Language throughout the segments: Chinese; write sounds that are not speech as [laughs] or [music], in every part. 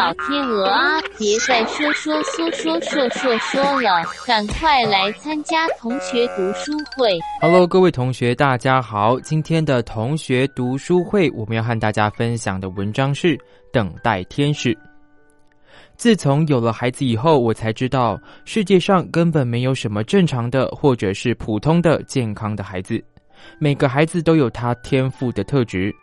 老天鹅啊！别再说说说说说说说了，赶快来参加同学读书会。Hello，各位同学，大家好。今天的同学读书会，我们要和大家分享的文章是《等待天使》。自从有了孩子以后，我才知道世界上根本没有什么正常的或者是普通的健康的孩子，每个孩子都有他天赋的特质。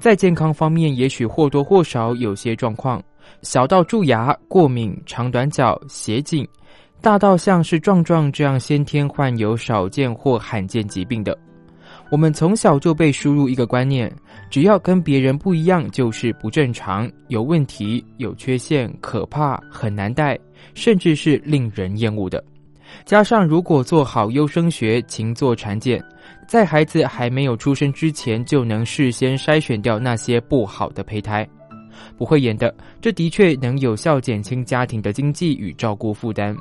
在健康方面，也许或多或少有些状况，小到蛀牙、过敏、长短脚、斜颈，大到像是壮壮这样先天患有少见或罕见疾病的。我们从小就被输入一个观念：只要跟别人不一样，就是不正常、有问题、有缺陷、可怕、很难带，甚至是令人厌恶的。加上如果做好优生学，勤做产检。在孩子还没有出生之前，就能事先筛选掉那些不好的胚胎，不会演的。这的确能有效减轻家庭的经济与照顾负担。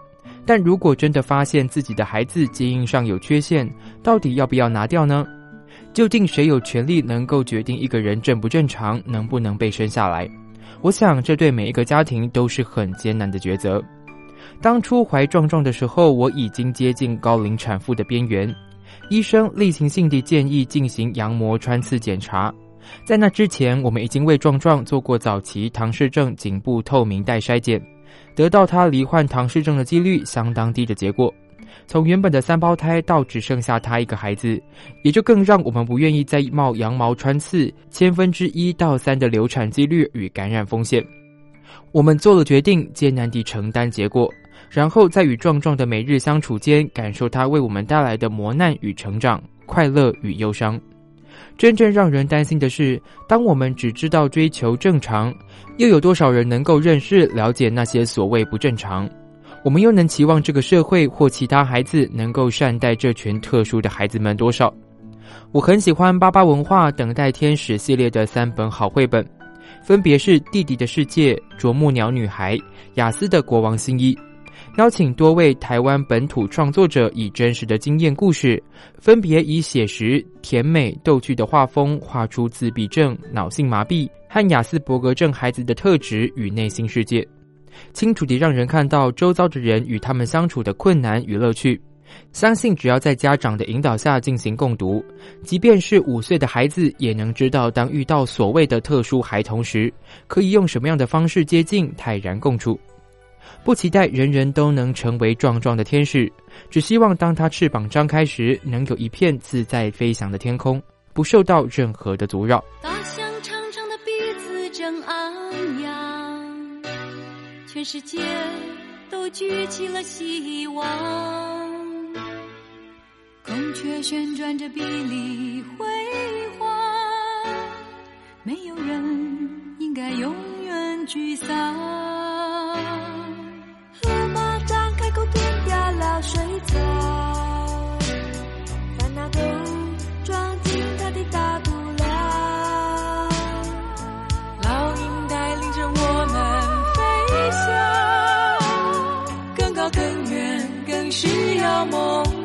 但如果真的发现自己的孩子基因上有缺陷，到底要不要拿掉呢？究竟谁有权利能够决定一个人正不正常，能不能被生下来？我想这对每一个家庭都是很艰难的抉择。当初怀壮壮的时候，我已经接近高龄产妇的边缘。医生例行性地建议进行羊膜穿刺检查，在那之前，我们已经为壮壮做过早期唐氏症颈部透明带筛检，得到他罹患唐氏症的几率相当低的结果。从原本的三胞胎到只剩下他一个孩子，也就更让我们不愿意再冒羊毛穿刺千分之一到三的流产几率与感染风险。我们做了决定，艰难地承担结果。然后在与壮壮的每日相处间，感受他为我们带来的磨难与成长、快乐与忧伤。真正让人担心的是，当我们只知道追求正常，又有多少人能够认识、了解那些所谓不正常？我们又能期望这个社会或其他孩子能够善待这群特殊的孩子们多少？我很喜欢巴巴文化《等待天使》系列的三本好绘本，分别是《弟弟的世界》《啄木鸟女孩》《雅思的国王新衣》。邀请多位台湾本土创作者，以真实的经验故事，分别以写实、甜美、逗趣的画风，画出自闭症、脑性麻痹和雅斯伯格症孩子的特质与内心世界，清楚地让人看到周遭的人与他们相处的困难与乐趣。相信只要在家长的引导下进行共读，即便是五岁的孩子，也能知道当遇到所谓的特殊孩童时，可以用什么样的方式接近，泰然共处。不期待人人都能成为壮壮的天使，只希望当他翅膀张开时，能有一片自在飞翔的天空，不受到任何的阻扰。大象长长的鼻子正昂扬，全世界都举起了希望。孔雀旋转着，碧丽辉煌，没有人应该永远沮丧。水草，烦恼都装进他的大肚量。老鹰带领着我们飞翔，更高更远，更需要梦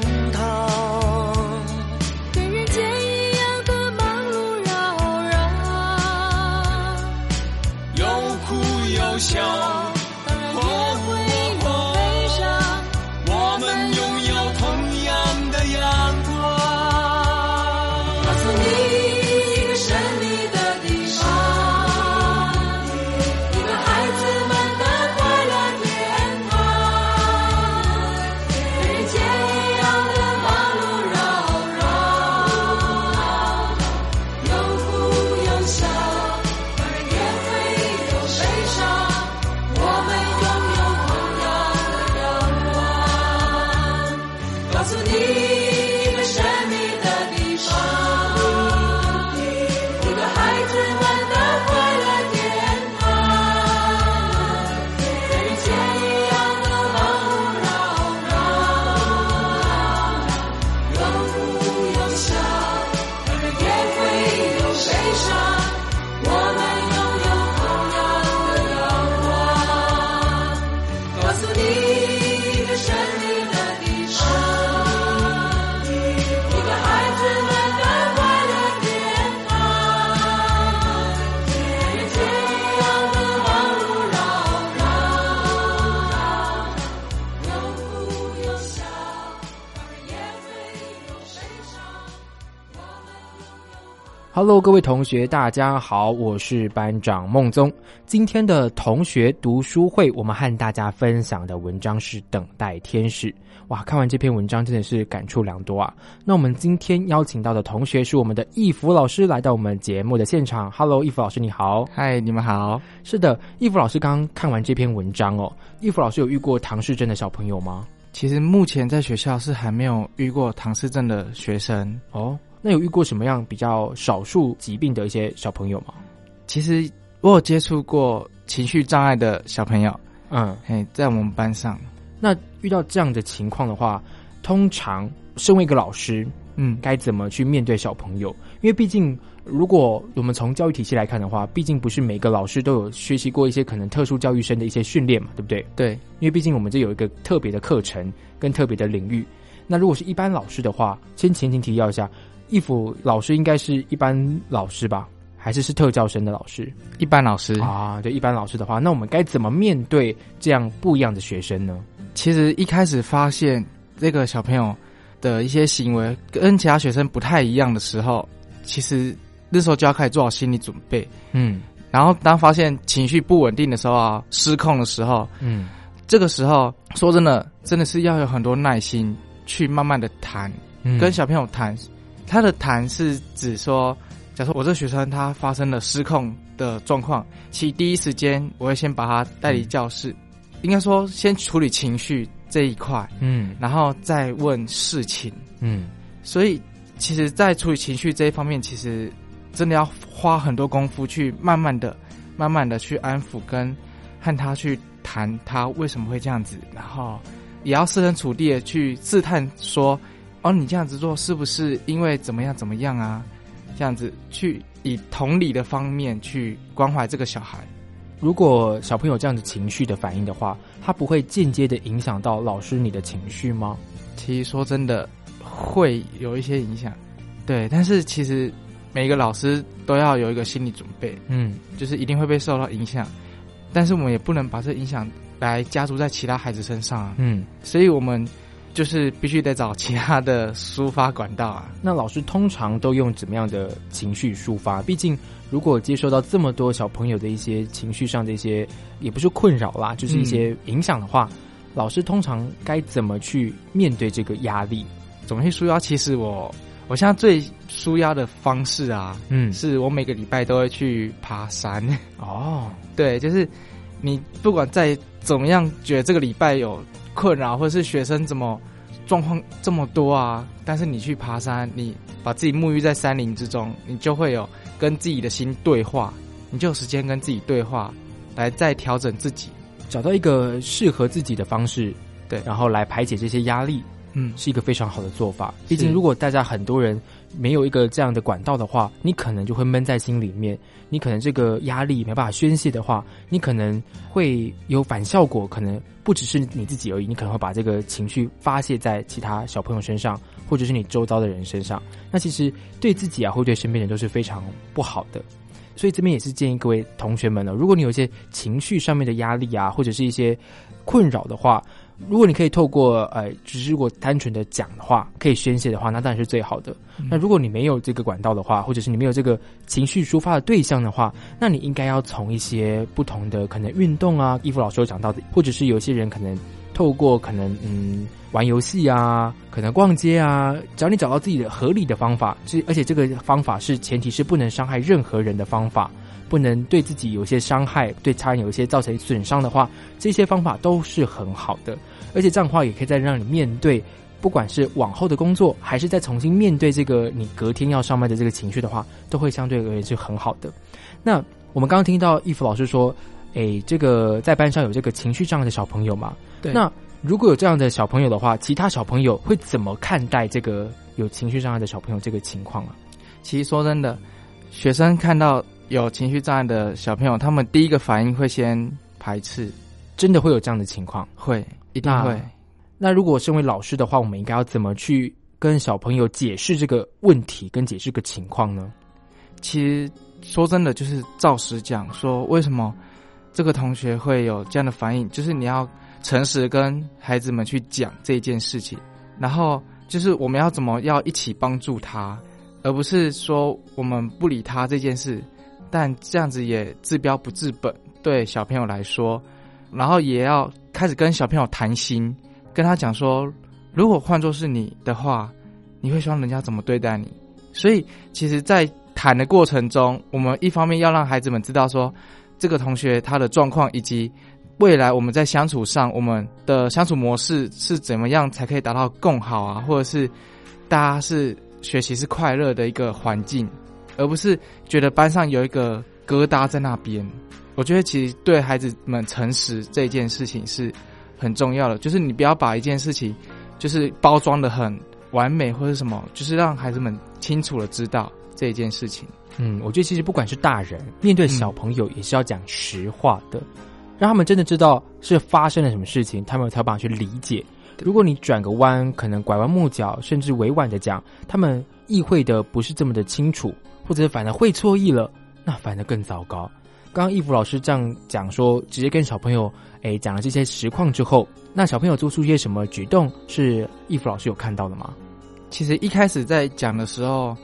笑，Hello，各位同学，大家好，我是班长孟宗。今天的同学读书会，我们和大家分享的文章是《等待天使》。哇，看完这篇文章真的是感触良多啊！那我们今天邀请到的同学是我们的易福老师，来到我们节目的现场。Hello，易福老师，你好。嗨，你们好。是的，易福老师刚刚看完这篇文章哦。易福老师有遇过唐氏症的小朋友吗？其实目前在学校是还没有遇过唐氏症的学生。哦，那有遇过什么样比较少数疾病的一些小朋友吗？其实我有接触过情绪障碍的小朋友，嗯，嘿，在我们班上，那遇到这样的情况的话，通常身为一个老师，嗯，该怎么去面对小朋友？因为毕竟，如果我们从教育体系来看的话，毕竟不是每个老师都有学习过一些可能特殊教育生的一些训练嘛，对不对？对，因为毕竟我们这有一个特别的课程跟特别的领域。那如果是一般老师的话，先前情提要一下，义府老师应该是一般老师吧，还是是特教生的老师一般老师啊？对，一般老师的话，那我们该怎么面对这样不一样的学生呢？其实一开始发现这个小朋友的一些行为跟其他学生不太一样的时候，其实那时候就要开始做好心理准备。嗯然后当发现情绪不稳定的时候啊，失控的时候，嗯这个时候说真的，真的是要有很多耐心去慢慢的谈，嗯跟小朋友谈。他的谈是指说，假如我这个学生他发生了失控的状况，其第一时间我会先把他带离教室，应该说先处理情绪这一块，嗯。然后再问事情。嗯。所以，其实，在处理情绪这一方面，其实真的要花很多功夫去慢慢的、慢慢的去安抚跟和他去谈他为什么会这样子，然后也要设身处地的去试探说，哦，你这样子做是不是因为怎么样怎么样啊？这样子去以同理的方面去关怀这个小孩。如果小朋友这样子情绪的反应的话，他不会间接的影响到老师你的情绪吗？其实说真的，会有一些影响，对，但是其实每个老师都要有一个心理准备，嗯就是一定会被受到影响，但是我们也不能把这影响来加注在其他孩子身上啊，嗯，所以我们就是必须得找其他的抒发管道啊。[laughs] 那老师通常都用怎么样的情绪抒发？毕竟如果接收到这么多小朋友的一些情绪上的一些，也不是困扰啦，就是一些影响的话，老师通常该怎么去面对这个压力？怎么去舒压？其实我我现在最舒压的方式啊，嗯是我每个礼拜都会去爬山。哦，[laughs] 对，就是你不管再怎么样觉得这个礼拜有困扰，或者是学生怎么状况这么多啊，但是你去爬山，你把自己沐浴在山林之中，你就会有跟自己的心对话，你就有时间跟自己对话，来再调整自己。找到一个适合自己的方式，对然后来排解这些压力，嗯，是一个非常好的做法。毕竟，如果大家很多人没有一个这样的管道的话，你可能就会闷在心里面，你可能这个压力没办法宣泄的话，你可能会有反效果，可能不只是你自己而已，你可能会把这个情绪发泄在其他小朋友身上，或者是你周遭的人身上。那其实对自己啊，或对身边人都是非常不好的。所以这边也是建议各位同学们呢，如果你有一些情绪上面的压力啊，或者是一些困扰的话，如果你可以透过呃，只是如果单纯的讲的话，可以宣泄的话，那当然是最好的。那如果你没有这个管道的话，或者是你没有这个情绪抒发的对象的话，那你应该要从一些不同的可能运动啊，衣服老师有讲到的，或者是有些人可能透过可能嗯玩游戏啊，可能逛街啊，只要你找到自己的合理的方法，这而且这个方法是前提是不能伤害任何人的方法。不能对自己有些伤害，对他人有一些造成损伤的话，这些方法都是很好的。而且这样的话，也可以再让你面对，不管是往后的工作，还是再重新面对这个你隔天要上班的这个情绪的话，都会相对而言是很好的。那我们刚刚听到义福老师说，诶，这个在班上有这个情绪障碍的小朋友嘛？对那如果有这样的小朋友的话，其他小朋友会怎么看待这个有情绪障碍的小朋友这个情况啊？其实说真的，学生看到有情绪障碍的小朋友，他们第一个反应会先排斥，真的会有这样的情况？会一定会。那如果身为老师的话，我们应该要怎么去跟小朋友解释这个问题，跟解释个情况呢？其实说真的，就是照实讲，说为什么这个同学会有这样的反应，就是你要诚实跟孩子们去讲这件事情，然后就是我们要怎么要一起帮助他，而不是说我们不理他这件事，但这样子也治标不治本，对小朋友来说，然后也要开始跟小朋友谈心，跟他讲说，如果换作是你的话，你会希望人家怎么对待你？所以其实，在谈的过程中，我们一方面要让孩子们知道说，这个同学他的状况，以及未来我们在相处上，我们的相处模式是怎么样才可以达到更好啊，或者是大家是学习是快乐的一个环境，而不是觉得班上有一个疙瘩在那边。我觉得其实对孩子们诚实这件事情是很重要的，就是你不要把一件事情就是包装的很完美或者什么，就是让孩子们清楚的知道这一件事情。嗯，我觉得其实不管是大人面对小朋友，也是要讲实话的，让他们真的知道是发生了什么事情，他们才有办法去理解。如果你转个弯，可能拐弯抹角，甚至委婉的讲，他们意会的不是这么的清楚，或者反而会错意了，那反而更糟糕。刚刚义福老师这样讲说，直接跟小朋友诶讲了这些实况之后，那小朋友做出一些什么举动，是义福老师有看到的吗？其实一开始在讲的时候，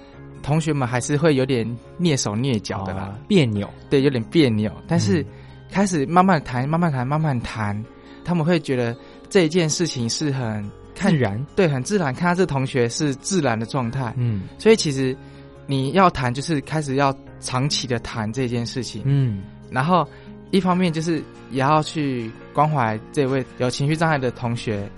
同学们还是会有点蹑手蹑脚的啦，啊别扭。对，有点别扭。但是嗯开始慢慢谈，慢慢谈，慢慢谈，他们会觉得这一件事情是很看自然，对，很自然。看他这个同学是自然的状态，嗯所以其实你要谈，就是开始要长期的谈这件事情。嗯然后一方面就是也要去关怀这位有情绪障碍的同学，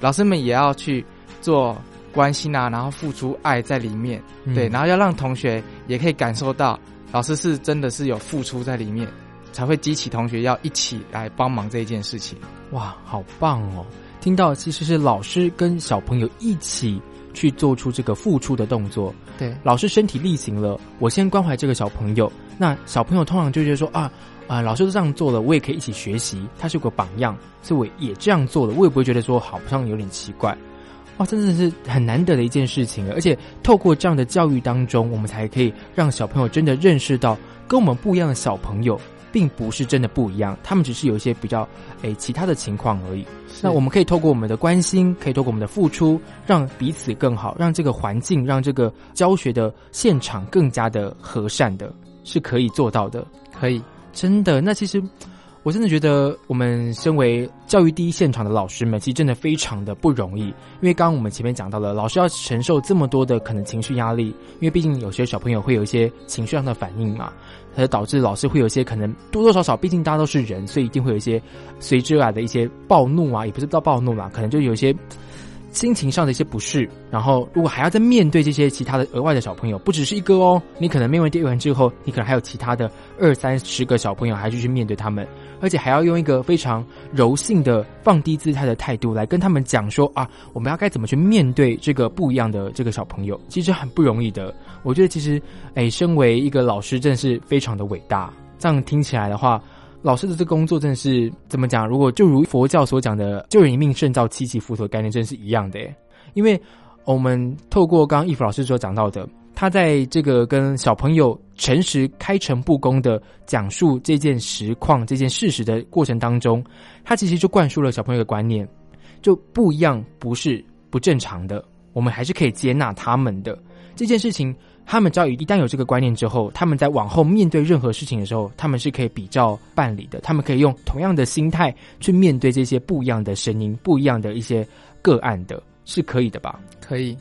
老师们也要去做关心啊，然后付出爱在里面，嗯对，然后要让同学也可以感受到老师是真的是有付出在里面，才会激起同学要一起来帮忙这一件事情。哇，好棒哦！听到其实是老师跟小朋友一起去做出这个付出的动作，对，老师身体力行了，我先关怀这个小朋友，那小朋友通常就觉得说啊啊，老师都这样做了，我也可以一起学习，他是有个榜样，所以我也这样做了，我也不会觉得说好像有点奇怪。哇，真的是很难得的一件事情，而且透过这样的教育当中，我们才可以让小朋友真的认识到，跟我们不一样的小朋友，并不是真的不一样，他们只是有一些比较诶其他的情况而已。那我们可以透过我们的关心，可以透过我们的付出，让彼此更好，让这个环境，让这个教学的现场更加的和善的，是可以做到的。可以，真的，那其实我真的觉得，我们身为教育第一现场的老师们，其实真的非常的不容易。因为刚刚我们前面讲到了，老师要承受这么多的可能情绪压力，因为毕竟有些小朋友会有一些情绪上的反应嘛，而导致老师会有一些可能多多少少，毕竟大家都是人，所以一定会有一些随之而来的一些暴怒啊，也不是到暴怒啦，可能就有一些心情上的一些不适，然后如果还要再面对这些其他的额外的小朋友，不只是一个哦，你可能面对完之后，你可能还有其他的二三十个小朋友，还是去面对他们，而且还要用一个非常柔性的放低姿态的态度来跟他们讲说啊，我们要该怎么去面对这个不一样的这个小朋友，其实很不容易的。我觉得其实，哎，身为一个老师，真的是非常的伟大。这样听起来的话。老师的这工作真的是怎么讲？如果就如佛教所讲的“救人一命胜造七级浮屠”的概念，真是一样的。因为我们透过刚刚易福老师所讲到的，他在这个跟小朋友诚实开诚布公的讲述这件实况、这件事实的过程当中，他其实就灌输了小朋友的观念：就不一样，不是不正常的，我们还是可以接纳他们的这件事情。他们只要一旦有这个观念之后，他们在往后面对任何事情的时候，他们是可以比较办理的。他们可以用同样的心态去面对这些不一样的声音、不一样的一些个案的，是可以的吧？可以。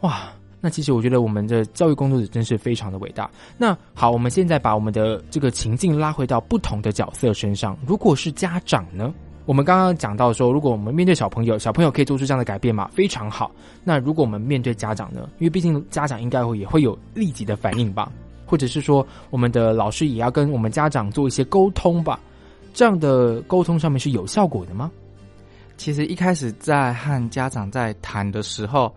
哇，那其实我觉得我们的教育工作者真是非常的伟大。那好，我们现在把我们的这个情境拉回到不同的角色身上。如果是家长呢？我们刚刚讲到说，如果我们面对小朋友，小朋友可以做出这样的改变嘛？非常好。那如果我们面对家长呢？因为毕竟家长应该会也会有立即的反应吧，或者是说，我们的老师也要跟我们家长做一些沟通吧？这样的沟通上面是有效果的吗？其实一开始在和家长在谈的时候，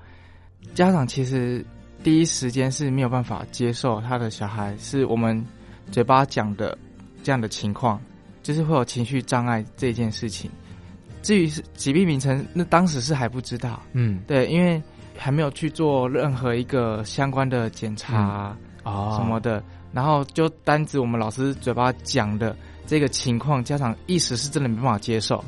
家长其实第一时间是没有办法接受他的小孩是我们嘴巴讲的这样的情况。就是会有情绪障碍这件事情，至于是疾病名称，那当时是还不知道。嗯，对，因为还没有去做任何一个相关的检查啊什么的，然后就单指我们老师嘴巴讲的这个情况，家长一时是真的没办法接受，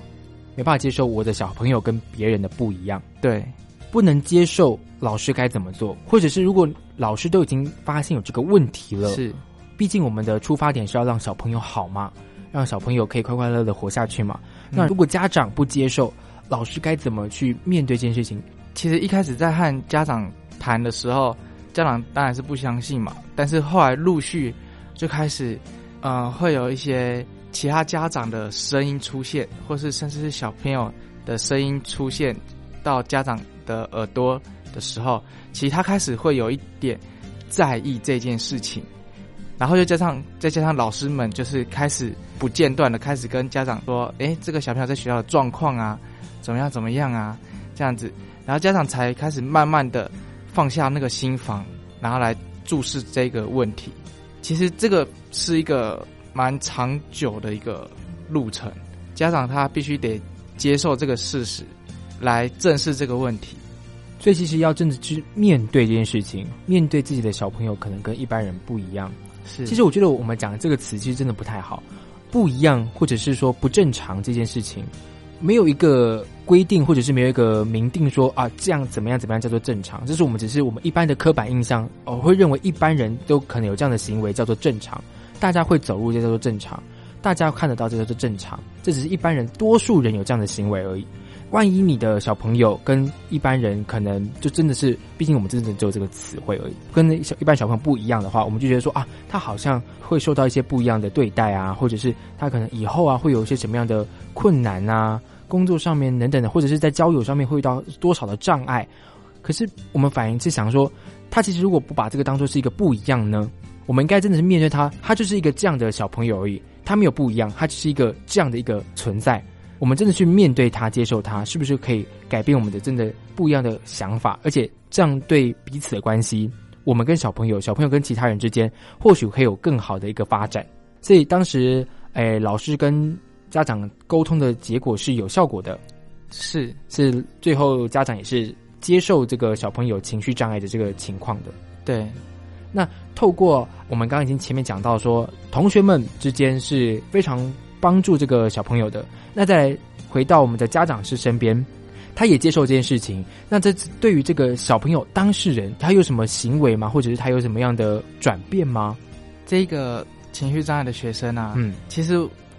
没办法接受我的小朋友跟别人的不一样。对，不能接受老师该怎么做，或者是如果老师都已经发现有这个问题了，是，毕竟我们的出发点是要让小朋友好嘛。让小朋友可以快快乐乐活下去嘛？那如果家长不接受，老师该怎么去面对这件事情？其实一开始在和家长谈的时候，家长当然是不相信嘛。但是后来陆续就开始，呃，会有一些其他家长的声音出现，或是甚至是小朋友的声音出现到家长的耳朵的时候，其实他开始会有一点在意这件事情。然后又加上再加上老师们就是开始不间断的开始跟家长说，哎，这个小朋友在学校的状况啊，怎么样怎么样啊，这样子，然后家长才开始慢慢的放下那个心防，然后来注视这个问题。其实这个是一个蛮长久的一个路程，家长他必须得接受这个事实，来正视这个问题。所以其实要真的去面对这件事情，面对自己的小朋友可能跟一般人不一样。其实我觉得我们讲的这个词其实真的不太好，不一样，或者是说不正常这件事情，没有一个规定，或者是没有一个明定说啊，这样怎么样怎么样叫做正常，这是我们只是我们一般的刻板印象，哦，会认为一般人都可能有这样的行为叫做正常，大家会走路就叫做正常，大家看得到这个是正常，这只是一般人多数人有这样的行为而已。万一你的小朋友跟一般人可能就真的是，毕竟我们真的只有这个词汇而已，跟小一般小朋友不一样的话，我们就觉得说啊，他好像会受到一些不一样的对待啊，或者是他可能以后啊会有一些什么样的困难啊，工作上面等等的，或者是在交友上面会遇到多少的障碍。可是我们反应是想说，他其实如果不把这个当做是一个不一样呢，我们应该真的是面对他，他就是一个这样的小朋友而已，他没有不一样，他只是一个这样的一个存在。我们真的去面对他、接受他，是不是可以改变我们的真的不一样的想法？而且这样对彼此的关系，我们跟小朋友、小朋友跟其他人之间，或许可以有更好的一个发展。所以当时，哎，老师跟家长沟通的结果是有效果的，是是，最后家长也是接受这个小朋友情绪障碍的这个情况的。对，那透过我们刚刚已经前面讲到说，同学们之间是非常。帮助这个小朋友的，那再回到我们的家长是身边，他也接受这件事情。那这对于这个小朋友当事人，他有什么行为吗？或者是他有什么样的转变吗？这个情绪障碍的学生啊，嗯，其实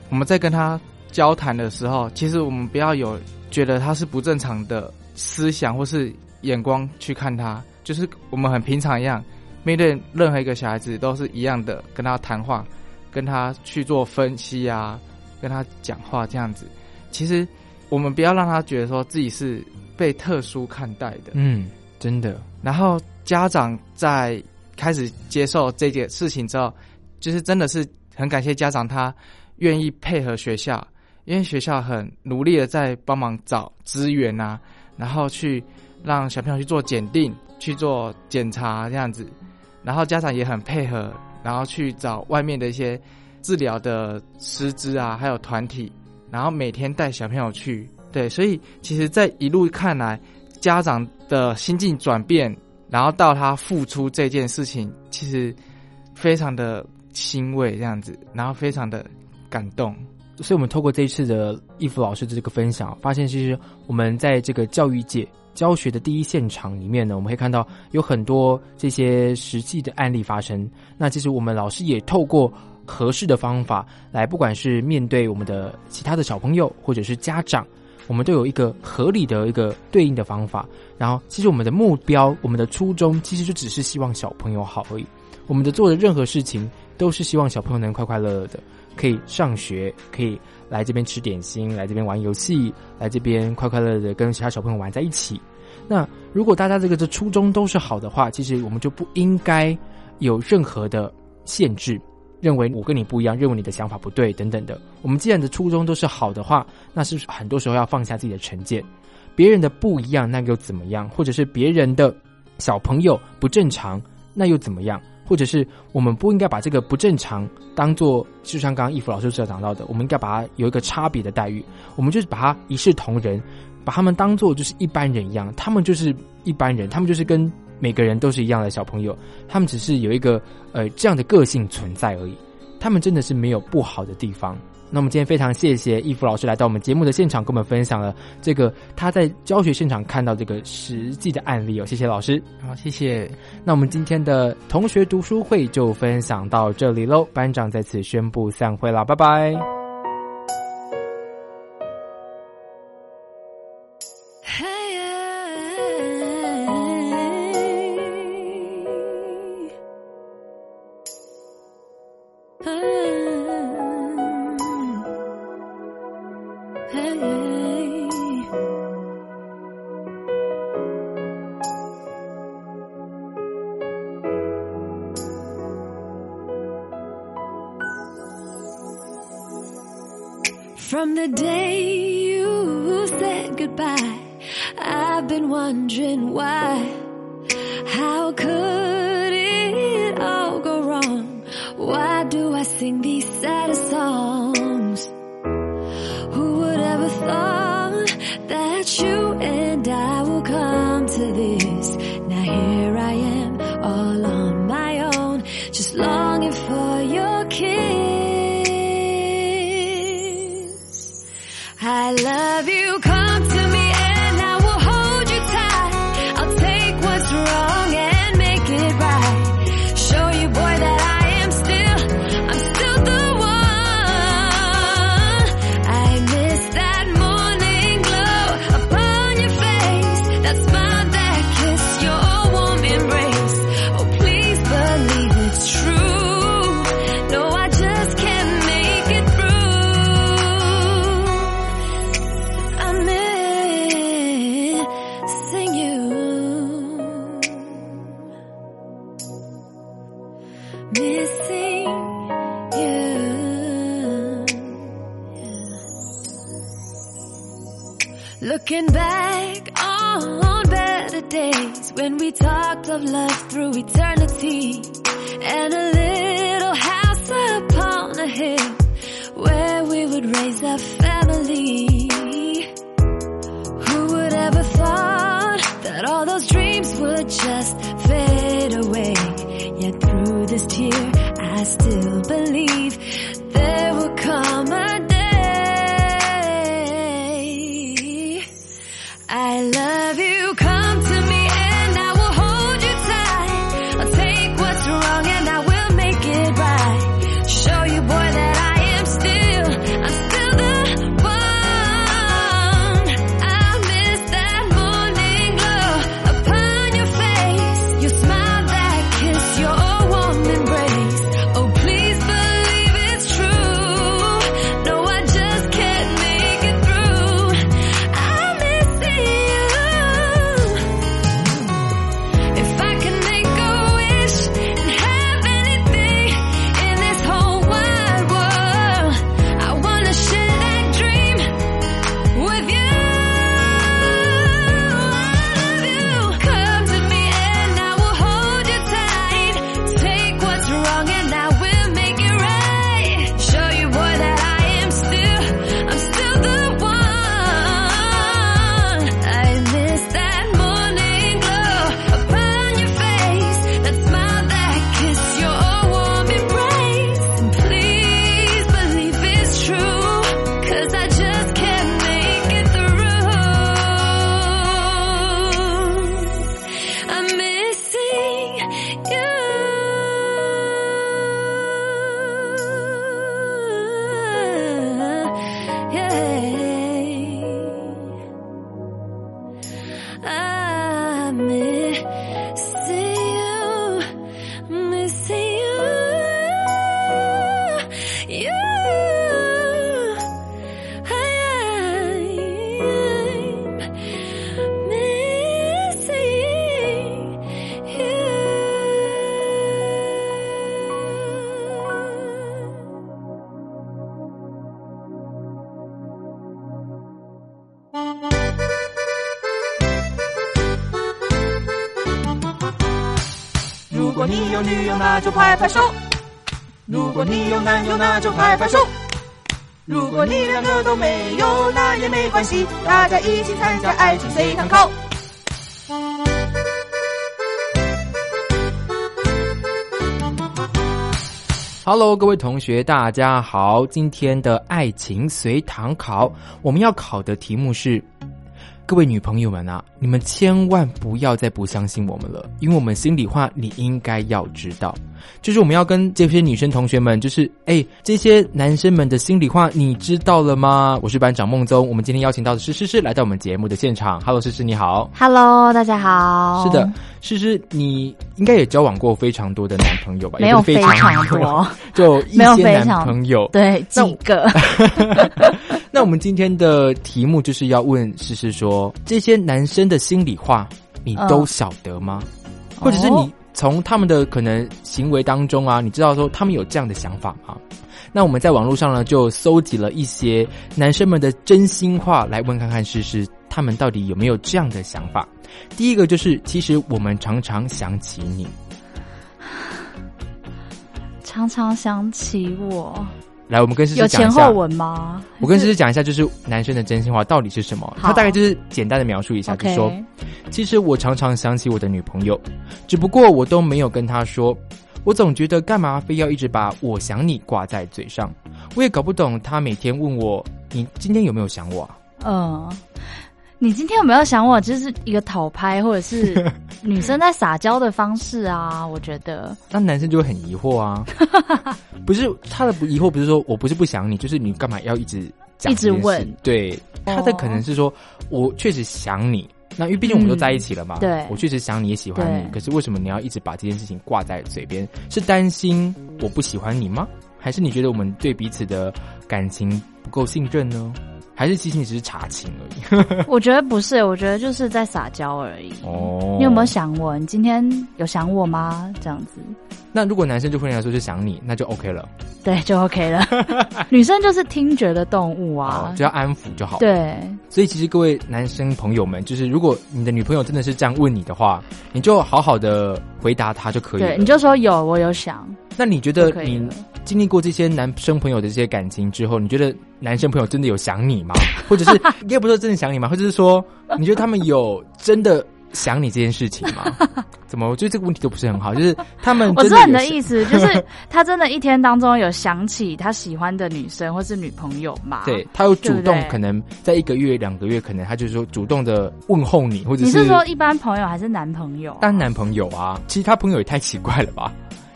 我们在跟他交谈的时候，其实我们不要有觉得他是不正常的思想或是眼光去看他，就是我们很平常一样，面对任何一个小孩子都是一样的跟他谈话，跟他去做分析啊。跟他讲话这样子，其实我们不要让他觉得说自己是被特殊看待的。嗯，真的，然后家长在开始接受这件事情之后，就是真的是很感谢家长他愿意配合学校，因为学校很努力的在帮忙找资源啊，然后去让小朋友去做检定、去做检查这样子，然后家长也很配合，然后去找外面的一些治疗的师资啊，还有团体，然后每天带小朋友去。对，所以其实，在一路看来，家长的心境转变，然后到他付出这件事情，其实非常的欣慰，这样子，然后非常的感动。所以我们透过这一次的义父老师的这个分享，发现其实我们在这个教育界教学的第一现场里面呢，我们会看到有很多这些实际的案例发生。那其实我们老师也透过合适的方法来，不管是面对我们的其他的小朋友，或者是家长。我们都有一个合理的一个对应的方法，然后其实我们的目标、我们的初衷，其实就只是希望小朋友好而已。我们的做的任何事情，都是希望小朋友能快快乐乐的，可以上学，可以来这边吃点心，来这边玩游戏，来这边快快乐乐的跟其他小朋友玩在一起。那如果大家这个的初衷都是好的话，其实我们就不应该有任何的限制。认为我跟你不一样，认为你的想法不对，等等的。我们既然的初衷都是好的话，那是很多时候要放下自己的成见。别人的不一样，那又怎么样？或者是别人的小朋友不正常，那又怎么样？或者是我们不应该把这个不正常当做，就像刚刚易福老师所讲到的，我们应该把它有一个差别的待遇。我们就是把它一视同仁，把他们当做就是一般人一样，他们就是一般人，他们就是跟。每个人都是一样的小朋友，他们只是有一个呃这样的个性存在而已。他们真的是没有不好的地方。那我们今天非常谢谢易福老师来到我们节目的现场，跟我们分享了这个他在教学现场看到这个实际的案例哦。谢谢老师，好，谢谢。那我们今天的同学读书会就分享到这里喽。班长在此宣布散会了，拜拜。From would raise a family. Who would ever thought that all those dreams would just fade away? Yet through this tear, I still believe 有女友，那就拍拍手；如果你有男友，那就拍拍手。如果你两个都没有，那也没关系，大家一起参加爱情随堂考。Hello，各位同学，大家好。今天的爱情随堂考，我们要考的题目是：各位女朋友们啊，你们千万不要再不相信我们了，因为我们心里话你应该要知道，就是我们要跟这些女生同学们，就是哎，这些男生们的心里话你知道了吗？我是班长孟宗，我们今天邀请到的是诗诗来到我们节目的现场。Hello，诗诗你好。Hello，大家好。是的，诗诗，你应该也交往过非常多的男朋友吧？没有非常多，就一些男朋友。[laughs] 对几个。[laughs] 那我们今天的题目就是要问诗诗说，这些男生的心里话，你都晓得吗？或者是你哦从他们的可能行为当中啊，你知道说他们有这样的想法吗？那我们在网络上呢，就搜集了一些男生们的真心话，来问看看诗诗他们到底有没有这样的想法。第一个就是，其实我们常常想起你。常常想起我，来，我们跟诗诗有讲一下前后。文吗？我跟诗诗讲一下，就是男生的真心话到底是什么？他大概就是简单的描述一下，就 OK，说其实我常常想起我的女朋友，只不过我都没有跟她说。我总觉得干嘛非要一直把我想你挂在嘴上？我也搞不懂她每天问我你今天有没有想我啊？嗯，你今天有没有想我？就是一个讨拍，或者是 [laughs] 女生在撒娇的方式啊？我觉得那男生就会很疑惑啊，[laughs] 不是他的不疑惑，不是说我不是不想你，就是你干嘛要一直讲一直问对，他的可能是说我确实想你。那因为毕竟我们都在一起了嘛，嗯对我确实想你也喜欢你，可是为什么你要一直把这件事情挂在嘴边？是担心我不喜欢你吗？还是你觉得我们对彼此的感情不够信任呢？还是其实你只是查情而已？[laughs] 我觉得不是，我觉得就是在撒娇而已。哦，你有没有想我？你今天有想我吗？这样子，那如果男生就会来说就想你，那就 OK 了，对，就 OK 了。[laughs] 女生就是听觉的动物啊只，，要安抚就好。，对，所以其实各位男生朋友们，就是如果你的女朋友真的是这样问你的话，你就好好的回答她就可以了。对，你就说有，我有想，那你觉得你经历过这些男生朋友的这些感情之后，你觉得男生朋友真的有想你吗？[laughs] 或者是应该不是说真的想你吗？或者是说你觉得他们有真的想你这件事情吗？[laughs] 怎么？我觉得这个问题都不是很好，就是他们 [laughs] 我知道你的。意思，就是他真的一天当中有想起他喜欢的女生或是女朋友嘛？对，他有主动，可能在一个月、两个月，可能他就是说主动的问候你，或者你是说一般朋友还是男朋友啊？当男朋友啊，其实他朋友也太奇怪了吧？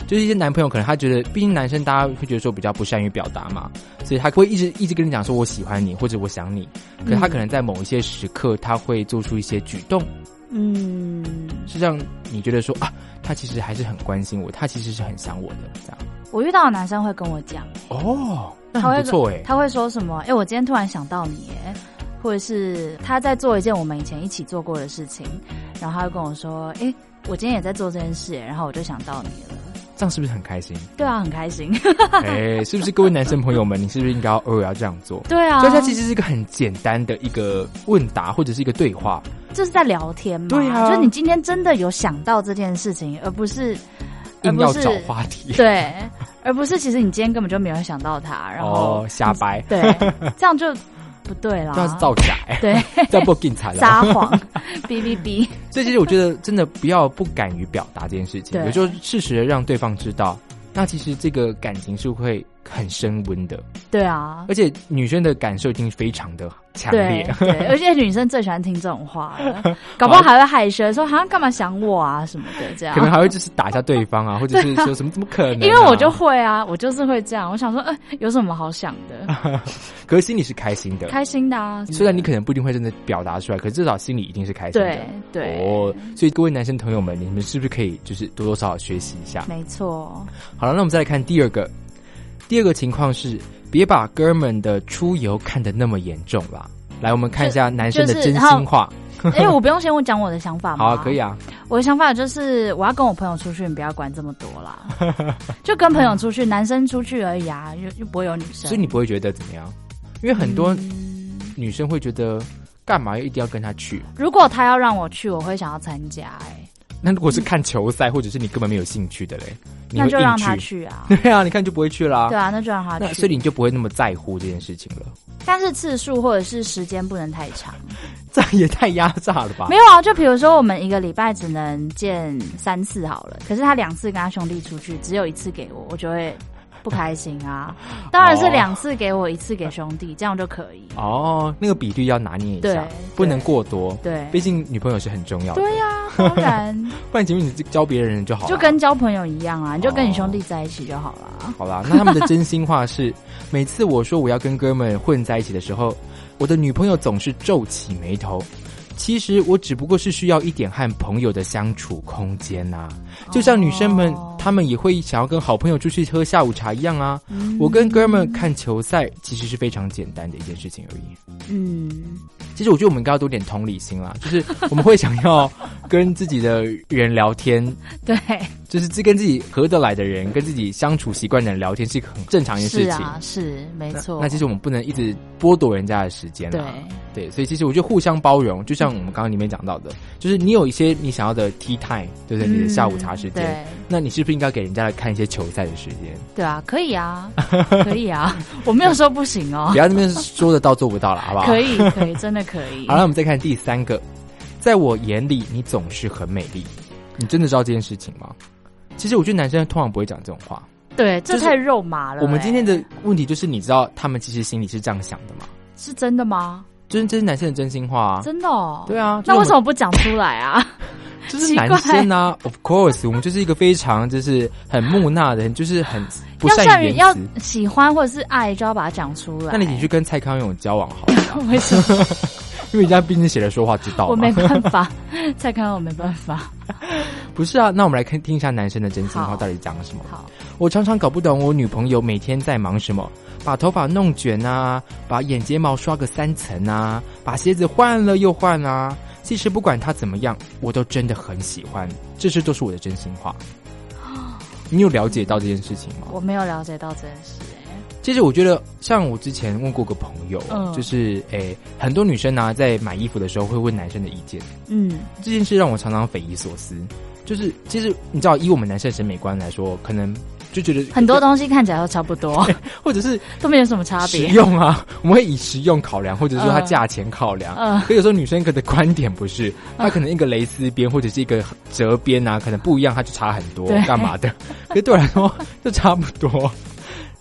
就是一些男朋友，可能他觉得，毕竟男生大家会觉得说比较不善于表达嘛，所以他会一直一直跟你讲说我喜欢你或者我想你，可是他可能在某一些时刻他会做出一些举动，嗯，是让你觉得说啊，他其实还是很关心我，他其实是很想我的。这样。我遇到的男生会跟我讲，哦，那他会错哎、他会说什么？哎、我今天突然想到你，哎，或者是他在做一件我们以前一起做过的事情，然后他就跟我说，哎、我今天也在做这件事，然后我就想到你了。这样是不是很开心？对啊，很开心。[laughs] 哎、是不是各位男生朋友们，你是不是应该要偶尔要这样做？对啊，所以它其实是一个很简单的一个问答或者是一个对话，这是在聊天嘛。对啊就是你今天真的有想到这件事情，而不是硬要找话题。对，而不是其实你今天根本就没有想到他，然后、哦，瞎掰，对，这样就不对啦。这样是造假、欸，对，[laughs] 这样不更惨了。撒谎，哔哔哔。[laughs] 所以其实我觉得真的不要不敢于表达这件事情，对有时候适时的让对方知道，那其实这个感情是会很升温的，对啊，而且女生的感受一定非常的强对烈。对，[laughs] 而且女生最喜欢听这种话了，[laughs] 搞不好还会害羞说好像干嘛想我啊什么的这样可。能还会就是打一下对方啊，[laughs] 或者是说什么怎么可能啊、因为我就会啊，我就是会这样。我想说，呃，有什么好想的？可是心里是开心的。开心的啊。虽然你可能不一定会真的表达出来，可是至少心里一定是开心的。对对，哦，所以各位男生朋友们，你们是不是可以就是多多少少学习一下？没错。好了，那我们再来看第二个。第二个情况是，别把哥们的出游看得那么严重啦。来，我们看一下男生的真心话。哎，[laughs] 我不用先我讲我的想法吗？好啊，可以。啊。我的想法就是，我要跟我朋友出去，你不要管这么多啦，[laughs] 就跟朋友出去，男生出去而已啊，又又不会有女生。所以你不会觉得怎么样？因为很多嗯女生会觉得，干嘛一定要跟他去？如果他要让我去，我会想要参加、哎，那如果是看球赛，或者是你根本没有兴趣的嘞，你那就让他去。啊。[laughs] 对啊，你看就不会去啦。对啊，那就让他去。所以你就不会那么在乎这件事情了。但是次数或者是时间不能太长。[laughs] 这也太压榨了吧？没有啊，就比如说我们一个礼拜只能见三次好了，可是他两次跟他兄弟出去，只有一次给我，我就会不开心啊。[laughs] 当然是两次给我，一次给兄弟，[laughs] 这样就可以。哦，那个比率要拿捏一下，不能过多。对毕竟女朋友是很重要的。对呀、[laughs] 当然不然前面你教别人就好了。就跟交朋友一样啊，你就跟你兄弟在一起就好了。好啦，那他们的真心话是，每次我说我要跟哥们混在一起的时候，我的女朋友总是皱起眉头。其实我只不过是需要一点和朋友的相处空间呐、就像女生们，哦她们也会想要跟好朋友出去喝下午茶一样啊。我跟哥们看球赛，其实是非常简单的一件事情而已。嗯，其实我觉得我们应该要多点同理心啦，就是我们会想要跟自己的人聊天，[laughs] 对，就是这跟自己合得来的人，跟自己相处习惯的人聊天是一个很正常一件事情。是啊，是没错。那其实我们不能一直剥夺人家的时间对啦。对，所以其实我觉得互相包容，就像我们刚刚里面讲到的，就是你有一些你想要的 tea time，对不对？你的下午茶时间，嗯那你是不是应该给人家来看一些球赛的时间？对啊，可以啊，[laughs] 可以啊，我没有说不行哦不，要那边说得到做不到了，好不好？可以，可以，真的可以。好了，我们再看第三个，在我眼里，你总是很美丽。你真的知道这件事情吗？其实我觉得男生通常不会讲这种话。对，这太肉麻了、我们今天哎的问题就是，你知道他们其实心里是这样想的吗？是真的吗？就是这是男生的真心话啊。真的、哦？对啊那为什么么不讲出来啊？[laughs] 就是 [laughs] 男生啊？Of course，我们就是一个非常就是很木讷的人，就是很不要善于言善于要。喜欢或者是爱，就要把它讲出来。那你去跟蔡康永交往好了，为什么？[laughs] 因为人家毕竟写了说话之道。我没办法，[laughs] 再看看我没办法。不是啊，那我们来看听一下男生的真心话到底讲了什么。好，我常常搞不懂我女朋友每天在忙什么，把头发弄卷啊，把眼睫毛刷个三层啊，把鞋子换了又换啊。其实不管她怎么样，我都真的很喜欢，这些都是我的真心话。[gasps] 你有了解到这件事情吗？我没有了解到这件事、哎，其实我觉得，像我之前问过个朋友，嗯就是诶、很多女生呢、在买衣服的时候会问男生的意见，嗯，这件事让我常常匪夷所思。就是其实你知道，以我们男生的审美观来说，可能就觉得很多东西看起来都差不多，[laughs] 或者是都没有什么差实别。用啊，我们会以实用考量，或者说它嗯价钱考量。嗯可有时候女生可能观点不是，她可能一个蕾丝边或者是一个折边啊，可能不一样，它就差很多，对干嘛的？可是对我来说就差不多。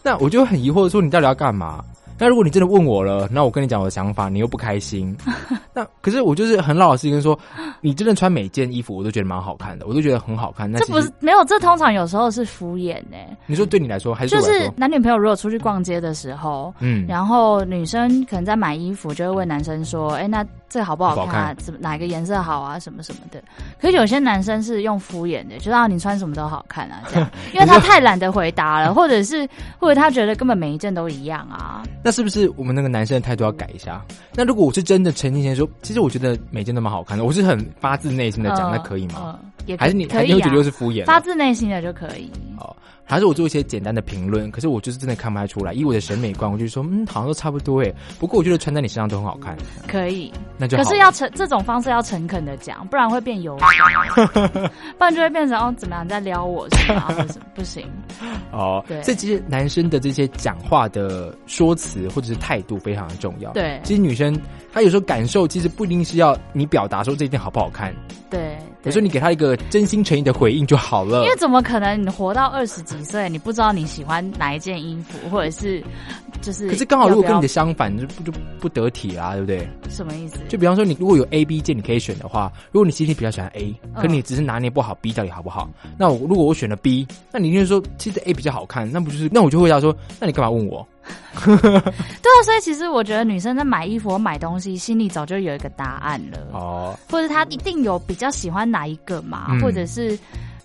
那我就很疑惑，说你到底要干嘛？那如果你真的问我了，那我跟你讲我的想法，你又不开心，[laughs] 那可是我就是很老实跟说，你真的穿每件衣服，我都觉得蛮好看的，我都觉得很好看。那这不是没有，这通常有时候是敷衍呢、你说对你来说，还是就是？男女朋友如果出去逛街的时候，嗯，然后女生可能在买衣服，就会问男生说：“哎、那这好不好看啊？怎么哪个颜色好啊？什么什么的。”可是有些男生是用敷衍的，就让你穿什么都好看啊，这样，[laughs] 因为他太懒得回答了，或者是或者他觉得根本每一件都一样啊。那是不是我们那个男生的态度要改一下？那如果我是真的诚心诚意说，其实我觉得每件都蛮好看的，我是很发自内心的讲，嗯那可以吗？还是你可以啊还是你觉得又是敷衍？发自内心的就可以。哦，还是我做一些简单的评论，可是我就是真的看不太出来。以我的审美观，我就说，嗯，好像都差不多哎。不过我觉得穿在你身上都很好看，可以，那就好。可是要诚这种方式要诚恳的讲，不然会变油条，不然就会变成哦怎么样你在撩我是吗？不行。[laughs] 哦，对这其实男生的这些讲话的说辞或者是态度非常的重要。对其实女生她有时候感受其实不一定是要你表达说这件好不好看，对，有时候你给他一个真心诚意的回应就好了因。为怎么可能你活到二十几岁，你不知道你喜欢哪一件衣服，或者是就是可是刚好如果跟你的相反，就不就不得体啦，对不对？什么意思？就比方说，你如果有 A、B 件你可以选的话，如果你其实比较喜欢 A，可嗯你只是拿捏不好 B 到底好不好，那我如果我选了 B，那你就是说其实 A 比较好看，那不就是那我就回答说，那你干嘛问我？[laughs] 对啊，所以其实我觉得女生在买衣服或买东西，心里早就有一个答案了，哦，或者她一定有比较喜欢哪一个嘛，嗯或者是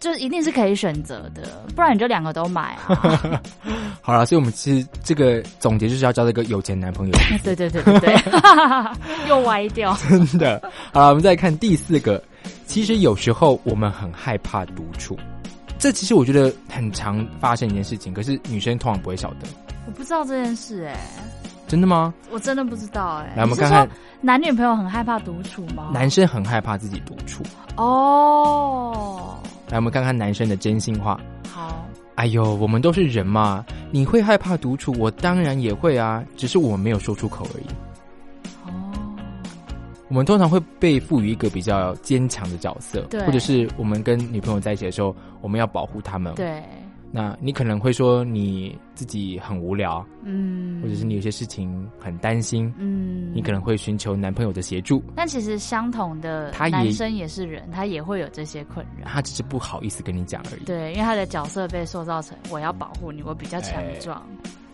就一定是可以选择的，不然你就两个都买啊。[laughs] 好了，所以我们其实这个总结就是要交这个有钱男朋友，对对对对对，[laughs] 又歪掉。[laughs] 真的。好了，我们再看第四个，其实有时候我们很害怕独处。这其实我觉得很常发生一件事情，可是女生通常不会晓得，我不知道这件事哎、真的吗？我真的不知道哎、来，我们看看，男女朋友很害怕独处吗？男生很害怕自己独处，哦，来，我们看看男生的真心话。好，哎呦，我们都是人嘛，你会害怕独处，我当然也会啊，只是我没有说出口而已。哦，我们通常会被赋予一个比较坚强的角色，或者是我们跟女朋友在一起的时候，我们要保护他们。，对，那你可能会说你自己很无聊，嗯，或者是你有些事情很担心，嗯，你可能会寻求男朋友的协助，但其实相同的他也男生也是人，他也会有这些困扰。他只是不好意思跟你讲而已。对，因为他的角色被塑造成我要保护你，我比较强壮。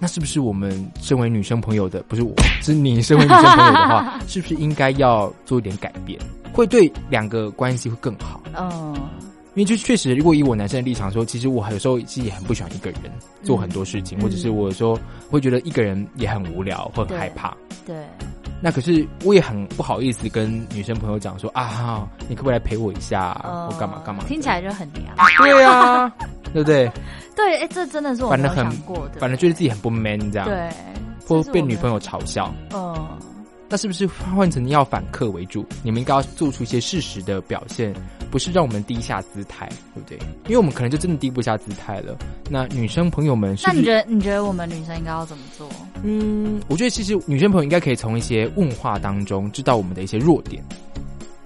那是不是我们身为女生朋友的，不是我，是你身为女生朋友的话，[laughs] 是不是应该要做一点改变，会对两个关系会更好？嗯，因为就确实，如果以我男生的立场说，其实我有时候其实也很不喜欢一个人做很多事情，嗯或者是我有时候会觉得一个人也很无聊，会很害怕。对，那可是我也很不好意思跟女生朋友讲说啊，你可不可以来陪我一下，呃或干嘛干嘛？听起来就很娘。对啊，对不对？[laughs] 对，哎，这真的是我没有反正很想过的。反正觉得自己很不 man 这样，，对，或被女朋友嘲笑。嗯，那是不是换成要反客为主？你们应该要做出一些事实的表现，不是让我们低下姿态，对不对？因为我们可能就真的低不下姿态了。那女生朋友们是是？那你觉得你觉得我们女生应该要怎么做？嗯，我觉得其实女生朋友应该可以从一些问话当中知道我们的一些弱点，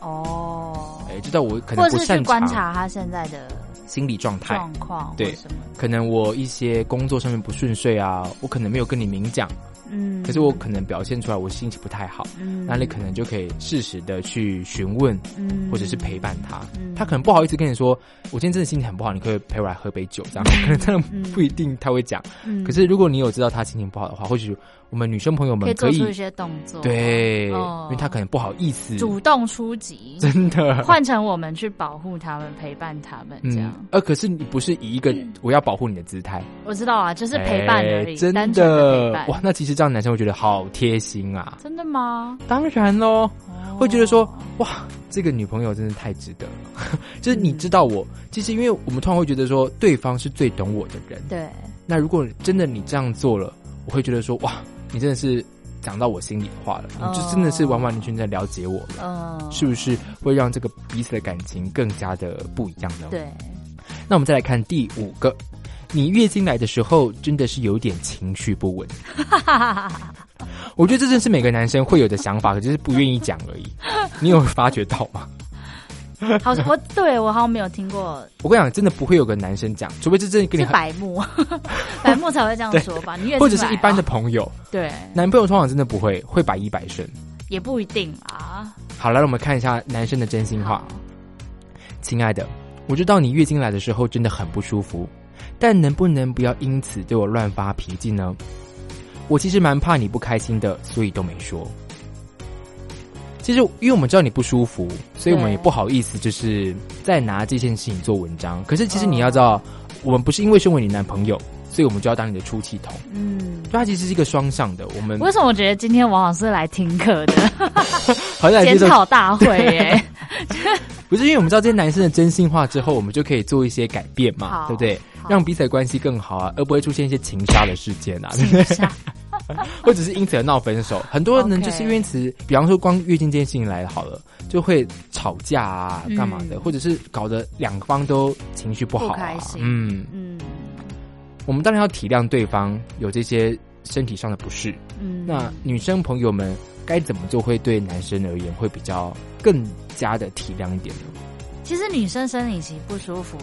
哦，哎，知道我可能或者是去不擅长观察他现在的心理状态，状况，对什么？可能我一些工作上面不顺遂啊，我可能没有跟你明讲，嗯，可是我可能表现出来我心情不太好，嗯，那你可能就可以适时的去询问，嗯。或者是陪伴他。嗯。他可能不好意思跟你说，我今天真的心情很不好，你可以陪我来喝杯酒，这样可能真的嗯不一定他会讲。嗯。可是如果你有知道他心情不好的话，或许我们女生朋友们可以做出一些动作，对，哦因为他可能不好意思，主动出击，真的换成我们去保护他们、陪伴他们，这样。嗯，呃，可是你不是以一个我要保护你的姿态，我知道啊，就是陪伴而已，哎真的陪的伴。哇，那其实这样男生会觉得好贴心啊。真的吗？当然喽，哦会觉得说哇，这个女朋友真的太值得了。[laughs] 就是你知道我，其实因为我们通常会觉得说对方是最懂我的人。对，那如果真的你这样做了，我会觉得说哇，你真的是讲到我心里的话了，哦你就真的是完完全全在了解我了。嗯，是不是会让这个彼此的感情更加的不一样呢？。对，那我们再来看第五个，你月经来的时候真的是有点情绪不稳。[laughs] 我觉得这正是每个男生会有的想法，可就是不愿意讲而已。你有发觉到吗？[laughs] 好，我对我好像没有听过，我跟你讲，真的不会有个男生讲，除非是真的跟你是，白目，[laughs] 白目才会这样对说吧？你越 [laughs] 或者是一般的朋友，对，男朋友通常真的不会，会百依百顺。也不一定啊。好，来，我们看一下男生的真心话。亲爱的，我知道你月经来的时候真的很不舒服，但能不能不要因此对我乱发脾气呢？我其实蛮怕你不开心的，所以都没说。其实，因为我们知道你不舒服，所以我们也不好意思，就是再拿这件事情做文章。可是，其实你要知道，我们不是因为身为你男朋友，所以我们就要当你的出气筒。嗯，就它其实是一个双向的。我们为什么我觉得今天王老师来听课的 [laughs] 好检讨大会耶？[laughs] 不是因为我们知道这些男生的真心话之后，我们就可以做一些改变嘛，好对不对？好让彼此的关系更好啊，而不会出现一些情杀的事件啊，对不对？下 [laughs] 或者是因此而闹分手。很多人就是因此，比方说光月经这件事情来好了，就会吵架啊，嗯干嘛的，或者是搞得两方都情绪不好、啊，嗯，嗯我们当然要体谅对方有这些身体上的不适。嗯，那女生朋友们该怎么做会对男生而言会比较更加的体谅一点呢？其实女生生理期不舒服，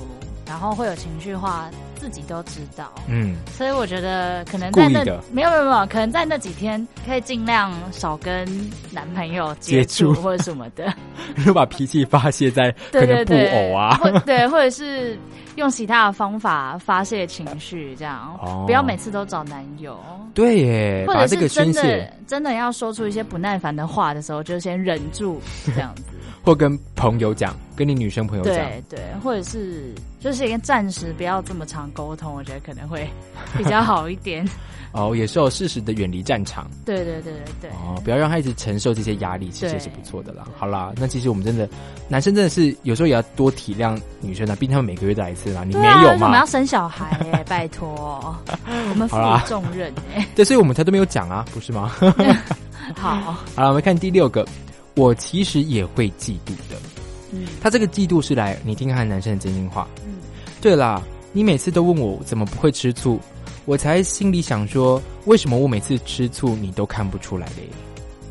然后会有情绪化，自己都知道。嗯，所以我觉得可能在那没有没有没有，可能在那几天可以尽量少跟男朋友接接触。触或者什么的，[laughs] 就把脾气发泄在可对能布对对，偶啊，或对，或者是用其他的方法发泄情绪，这样、哦。不要每次都找男友，对耶，或者这个是真的，真的要说出一些不耐烦的话的时候，就先忍住 [laughs] 这样子。或跟朋友讲，跟你女生朋友讲，对对，或者是就是一个暂时不要这么常沟通，我觉得可能会比较好一点。[laughs] 哦，也是要适时的远离战场，对对对对对。哦，不要让他一直承受这些压力，其实也是不错的啦。好啦，那其实我们真的，男生真的是有时候也要多体谅女生啊，毕竟他们每个月来一次啦，你没有为什么要？生小孩耶？拜托，我们负重任哎。[laughs] 对，所以我们才都没有讲啊，不是吗？[laughs] 好，好了，我们看第六个，我其实也会嫉妒的。嗯他这个嫉妒是来，你听看看男生的真心话。嗯，对啦，你每次都问我怎么不会吃醋，我才心里想说，为什么我每次吃醋你都看不出来嘞？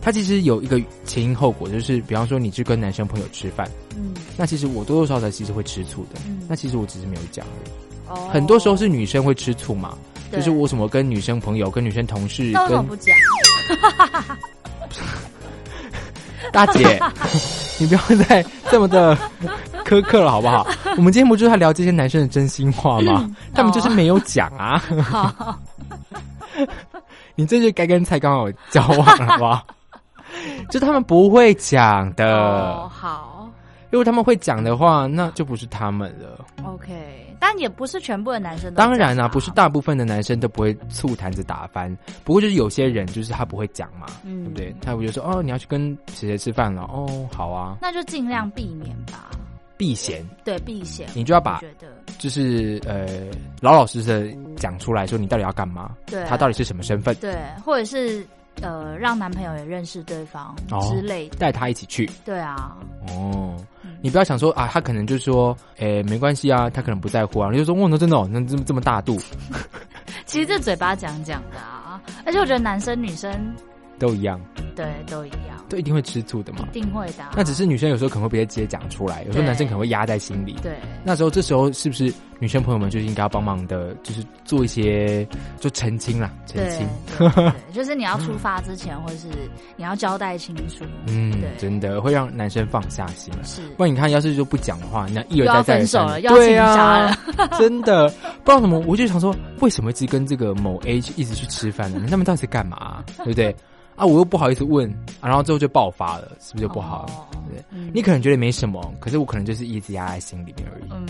他其实有一个前因后果，就是比方说你去跟男生朋友吃饭，嗯那其实我多多少少其实会吃醋的，嗯那其实我只是没有讲而已。哦很多时候是女生会吃醋嘛，就是我什么跟女生朋友、跟女生同事、跟不讲？[laughs] 大姐，[laughs] 你不要再这么的苛刻了好不好？[laughs] 我们今天不就是在聊这些男生的真心话吗？他们就是没有讲啊。[laughs] 你这就该跟蔡刚有交往了，好不好？[laughs] 就他们不会讲的哦，，好如果他们会讲的话，那就不是他们了。，OK，但也不是全部的男生都当然啦、啦、不是大部分的男生都不会醋坛子打翻，不过就是有些人就是他不会讲嘛，嗯对不对？他会就说哦，你要去跟谁谁吃饭了，哦，好啊，那就尽量避免吧。避嫌，对，避嫌，你就要把就是呃老老实实的讲出来说你到底要干嘛，对。他到底是什么身份，对，或者是呃，让男朋友也认识对方哦之类的。带他一起去。对啊，哦。嗯。你不要想说啊，他可能就说，诶、没关系啊，他可能不在乎啊，你就说，哇，那真的、哦，那这么这么大度，[laughs] 其实这嘴巴讲讲的啊，而且我觉得男生女生都一样，对都一样，都一定会吃醋的嘛一。定会的啊、那只是女生有时候可能会不直接讲出来，有时候男生可能会压在心里。对那时候，这时候是不是女生朋友们就应该要帮忙的，就是做一些就澄清啦，澄对清。[laughs] 就是你要出发之前，或者是你要交代清楚，嗯对，真的会让男生放下心。是不然你看，要是就不讲的话，那一而再再而三，分手了要对情杀啊，[laughs] 真的不知道怎么，我就想说，为什么一直跟这个某 A 去一直去吃饭呢？他们到底是干嘛、对不对？啊，我又不好意思问，啊、然后最后就爆发了，是不是就不好了？哦对嗯你可能觉得没什么，可是我可能就是一直压在心里面而已。嗯，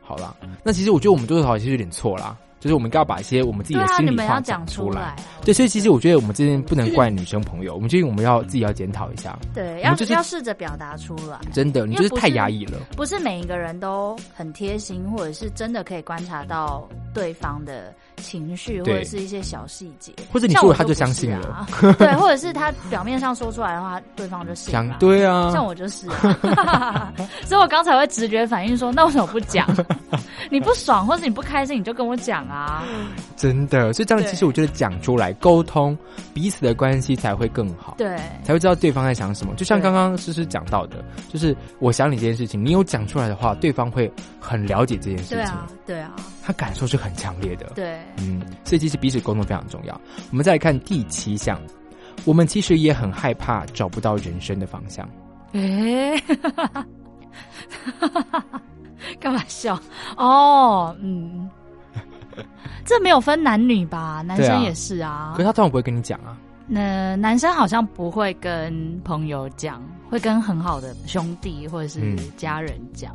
好啦，那其实我觉得我们多多少少其实有点错啦，就是我们应该要把一些我们自己的心里话要讲出来，啊对，所以其实我觉得我们这边不能怪女生朋友，[laughs] 我们建议我们要自己要检讨一下。对，要就是要试着表达出来。真的，你就是太压抑了。不是每一个人都很贴心，或者是真的可以观察到对方的情绪，或者是一些小细节。或者你说了他就相信啊了，[laughs] 对，或者是他表面上说出来的话，对方就信想了。[laughs] 对啊，像我就是、啊，[laughs] 所以我刚才会直觉反应说，那为什么不讲？你不爽或者你不开心，你就跟我讲啊。真的，所以这样其实我觉得讲出来沟通，彼此的关系才会更好，对，才会知道对方在想什么。就像刚刚诗诗讲到的，就是我想你这件事情，你有讲出来的话，对方会很了解这件事情，对啊，对啊，他感受是很强烈的。对，嗯，所以其实彼此沟通非常重要。我们再来看第七项，我们其实也很害怕找不到人生的方向。诶、[laughs] 干嘛笑？哦，嗯，[laughs] 这没有分男女吧？男生也是啊。可是他通常不会跟你讲啊。那男生好像不会跟朋友讲，会跟很好的兄弟或者是嗯家人讲。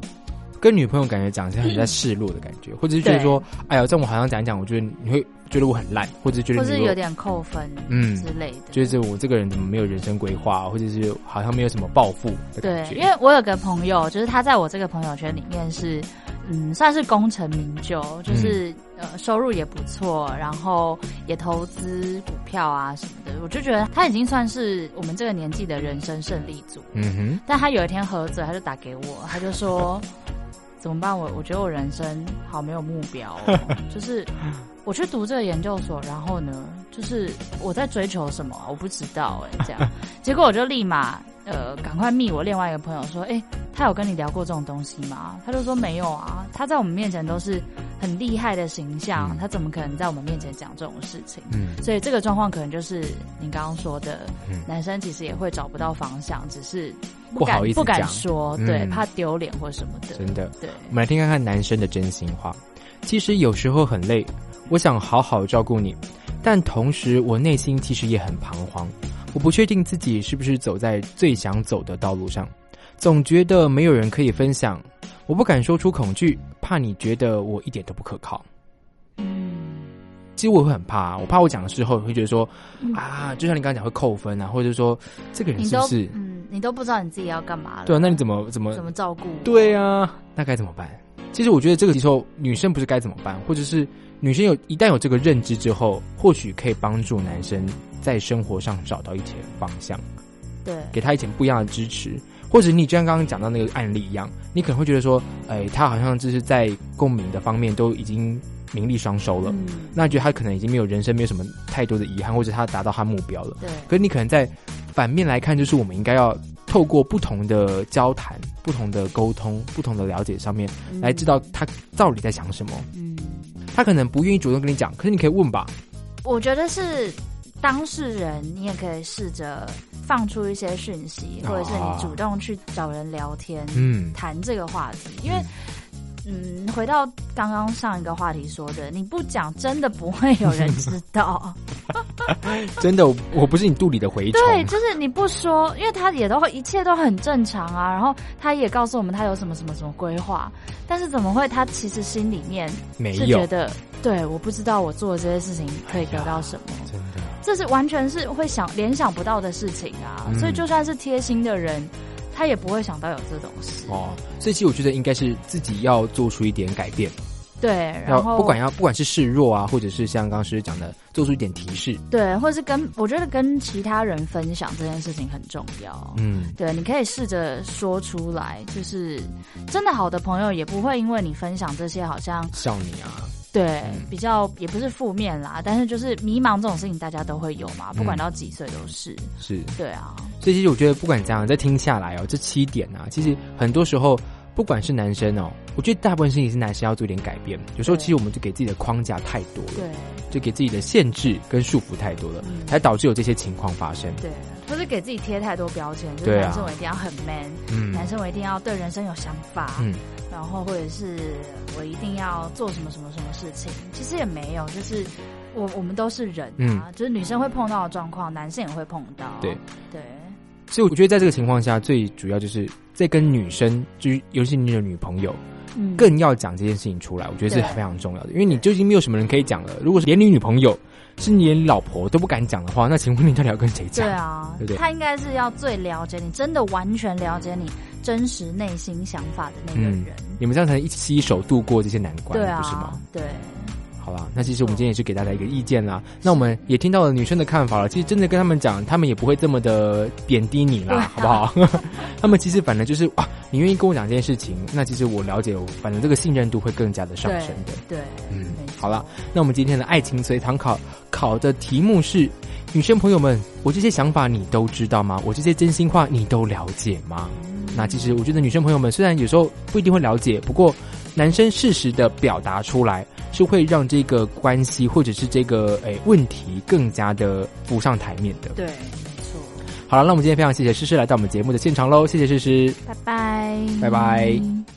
跟女朋友感觉讲是很在示弱的感觉，或者是觉得说，哎呀，这样我好像讲一讲，我觉得你会觉得我很烂，或者是觉得或是有点扣分，嗯之类的。就是我这个人怎么没有人生规划，或者是好像没有什么抱负的感对，因为我有个朋友，就是他在我这个朋友圈里面是，嗯，算是功成名就，就是、呃收入也不错，然后也投资股票啊什么的，我就觉得他已经算是我们这个年纪的人生胜利组。嗯哼，但他有一天喝醉，他就打给我，他就说怎么办？我我觉得我人生好没有目标、哦，[laughs] 就是我去读这个研究所，然后呢，就是我在追求什么啊，我不知道哎、这样。[laughs] 结果我就立马呃赶快密我另外一个朋友说，哎、他有跟你聊过这种东西吗？他就说没有啊，他在我们面前都是很厉害的形象，嗯他怎么可能在我们面前讲这种事情？嗯所以这个状况可能就是你刚刚说的，嗯男生其实也会找不到方向，只是不好意思敢不敢讲说，嗯对，怕丢脸或什么的。真的。对，我们来听看看男生的真心话。其实有时候很累，我想好好照顾你，但同时我内心其实也很彷徨。我不确定自己是不是走在最想走的道路上，总觉得没有人可以分享。我不敢说出恐惧，怕你觉得我一点都不可靠。嗯，其实我会很怕，我怕我讲的时候会觉得说嗯啊，就像你刚刚讲会扣分啊，或者说这个人是不是？嗯，你都不知道你自己要干嘛了。对啊，那你怎么怎么怎么照顾？对啊，那该怎么办？其实我觉得这个时候女生不是该怎么办，或者是女生有一旦有这个认知之后，或许可以帮助男生在生活上找到一些方向，对给他一点不一样的支持。或者你就像刚刚讲到那个案例一样，你可能会觉得说，哎，他好像就是在共鸣的方面都已经名利双收了，嗯，那你觉得他可能已经没有人生没有什么太多的遗憾，或者他达到他目标了。对，可是你可能在反面来看，就是我们应该要透过不同的交谈、不同的沟通、不同的了解上面，嗯来知道他到底在想什么。嗯，他可能不愿意主动跟你讲，可是你可以问吧。我觉得是当事人，你也可以试着放出一些讯息，或者是你主动去找人聊天，嗯，谈这个话题，因为。嗯，回到刚刚上一个话题说的，你不讲，真的不会有人知道。[laughs] 真的，我不是你肚里的蛔虫。对，就是你不说，因为他也都一切都很正常啊。然后他也告诉我们他有什么什么什么规划，但是怎么会他其实心里面没有是觉得，对，我不知道我做的这些事情可以得到什么。真的，这是完全是会想联想不到的事情啊。嗯所以就算是贴心的人，他也不会想到有这种事。哦，所以其实我觉得应该是自己要做出一点改变，对，然后不管要不管是示弱啊，或者是像刚刚师讲的，做出一点提示。对，或者是跟我觉得跟其他人分享这件事情很重要。嗯，对，你可以试着说出来，就是真的好的朋友也不会因为你分享这些，好像笑你啊，对嗯比较也不是负面啦，但是就是迷茫这种事情大家都会有嘛，不管嗯到几岁都是。是。对啊，所以其实我觉得不管怎样，再听下来哦，这七点啊，其实很多时候不管是男生哦，我觉得大部分事情是男生要做一点改变。有时候其实我们就给自己的框架太多了，对就给自己的限制跟束缚太多了，嗯才导致有这些情况发生。对，或是给自己贴太多标签，就是男生我一定要很 man，、嗯。男生我一定要对人生有想法，嗯，然后或者是我一定要做什么什么什么事情，其实也没有，就是我我们都是人啊，嗯。就是女生会碰到的状况，男生也会碰到。对。对，所以我觉得在这个情况下，最主要就是在跟女生，就是尤其是你的女朋友，嗯，更要讲这件事情出来，我觉得是非常重要的，因为你就已经没有什么人可以讲了。如果是连你女朋友，是你连老婆都不敢讲的话，那请问你到底要跟谁讲？对啊，对不对他应该是要最了解你，真的完全了解你真实内心想法的那个嗯人。你们这样才能一起携手度过这些难关，对不是吗啊？，对，好吧，那其实我们今天也是给大家一个意见啦。那我们也听到了女生的看法了。其实真的跟他们讲，他们也不会这么的贬低你啦，好不好？[laughs] 他们其实反正就是哇，你愿意跟我讲这件事情，那其实我了解，反正这个信任度会更加的上升的。对，嗯好了，那我们今天的爱情随堂考考的题目是：女生朋友们，我这些想法你都知道吗？我这些真心话你都了解吗？那其实我觉得女生朋友们虽然有时候不一定会了解，不过男生适时的表达出来，是会让这个关系或者是这个诶问题更加的浮上台面的。对，没错。好了，那我们今天非常谢谢诗诗来到我们节目的现场喽，谢谢诗诗。拜拜，拜拜。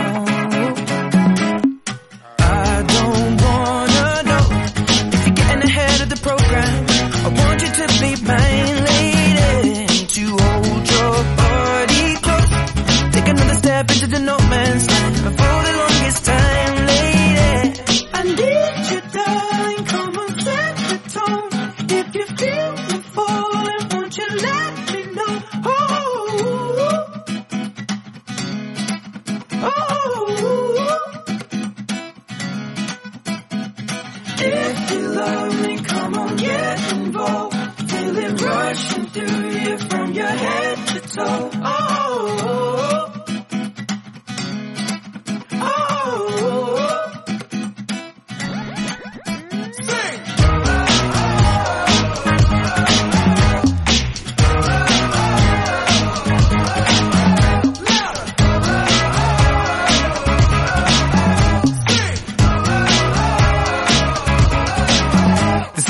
so. Oh.